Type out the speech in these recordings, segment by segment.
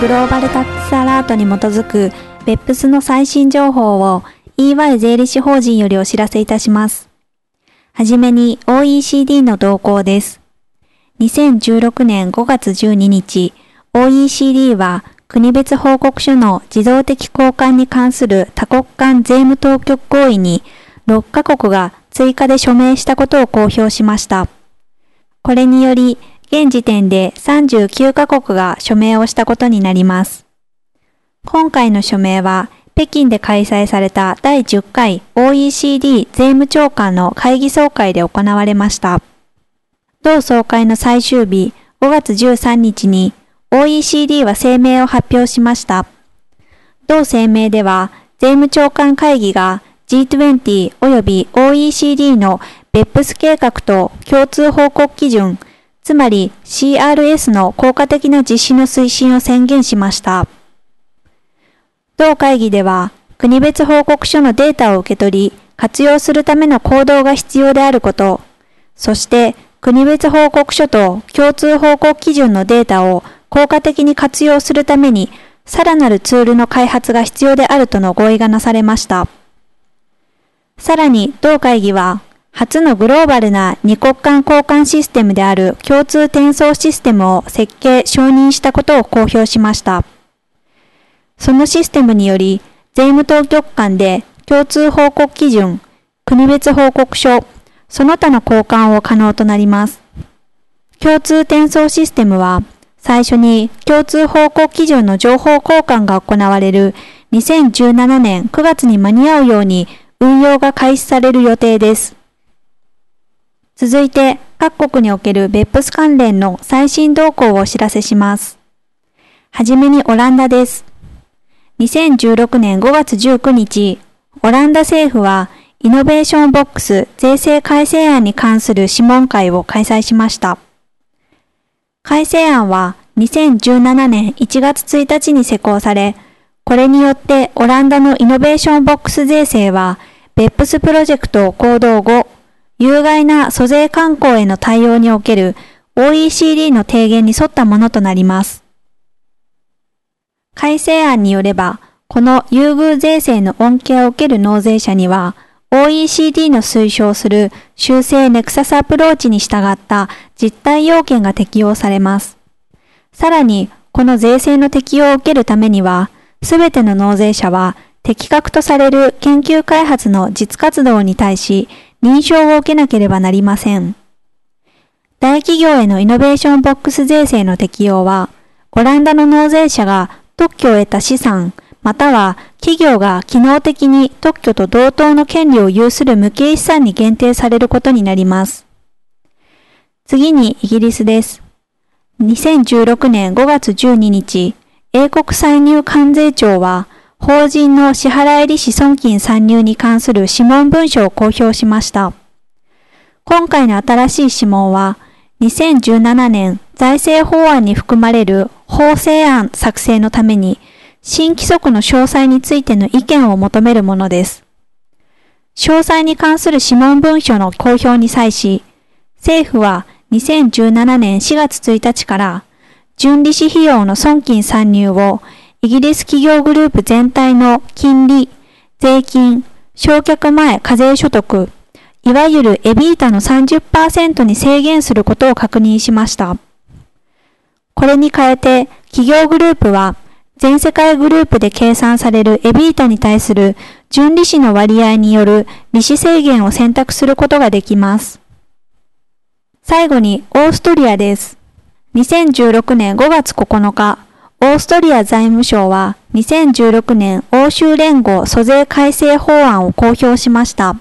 グローバルタックスアラートに基づく BEPS の最新情報を EY 税理士法人よりお知らせいたします。はじめに OECD の動向です。2016年5月12日、OECD は国別報告書の自動的交換に関する多国間税務当局合意に6カ国が追加で署名したことを公表しました。これにより、現時点で39カ国が署名をしたことになります。今回の署名は、北京で開催された第10回 OECD 税務長官の会議総会で行われました。同総会の最終日5月13日に OECD は声明を発表しました。同声明では、税務長官会議が G20 及び OECD の BEPS 計画と共通報告基準、つまり CRS の効果的な実施の推進を宣言しました。同会議では、国別報告書のデータを受け取り、活用するための行動が必要であること、そして国別報告書と共通報告基準のデータを効果的に活用するために、さらなるツールの開発が必要であるとの合意がなされました。さらに、同会議は、初のグローバルな二国間交換システムである共通転送システムを設計・承認したことを公表しました。そのシステムにより、税務当局間で共通報告基準、国別報告書、その他の交換を可能となります。共通転送システムは、最初に共通報告基準の情報交換が行われる2017年9月に間に合うように運用が開始される予定です。続いて、各国における BEPS 関連の最新動向をお知らせします。はじめにオランダです。2016年5月19日、オランダ政府はイノベーションボックス税制改正案に関する諮問会を開催しました。改正案は2017年1月1日に施行され、これによってオランダのイノベーションボックス税制は、 BEPS プロジェクト行動5、有害な租税慣行への対応における OECD の提言に沿ったものとなります。改正案によれば、この優遇税制の恩恵を受ける納税者には、OECD の推奨する修正ネクサスアプローチに従った実態要件が適用されます。さらに、この税制の適用を受けるためには、すべての納税者は適格とされる研究開発の実活動に対し認証を受けなければなりません。大企業へのイノベーションボックス税制の適用は、オランダの納税者が特許を得た資産、または企業が機能的に特許と同等の権利を有する無形資産に限定されることになります。次にイギリスです。2016年5月12日、英国歳入関税庁は、法人の支払い利子損金参入に関する諮問文書を公表しました。今回の新しい諮問は、2017年財政法案に含まれる法制案作成のために、新規則の詳細についての意見を求めるものです。詳細に関する諮問文書の公表に際し、政府は2017年4月1日から純利子費用の損金参入をイギリス企業グループ全体の金利、税金、償却前課税所得、いわゆるエビータの30%に制限することを確認しました。これに変えて、企業グループは全世界グループで計算されるエビータに対する純利子の割合による利子制限を選択することができます。最後にオーストリアです。2016年5月9日、オーストリア財務省は2016年欧州連合租税改正法案を公表しました。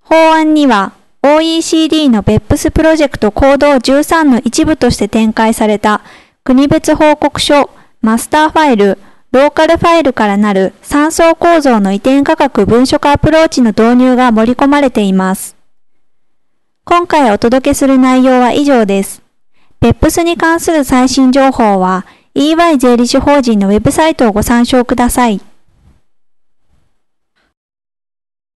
法案には OECD の BEPS プロジェクト行動13の一部として展開された国別報告書マスターファイル、ローカルファイルからなる3層構造の移転価格文書化アプローチの導入が盛り込まれています。今回お届けする内容は以上です。PEPS に関する最新情報は EY 税理士法人のウェブサイトをご参照ください。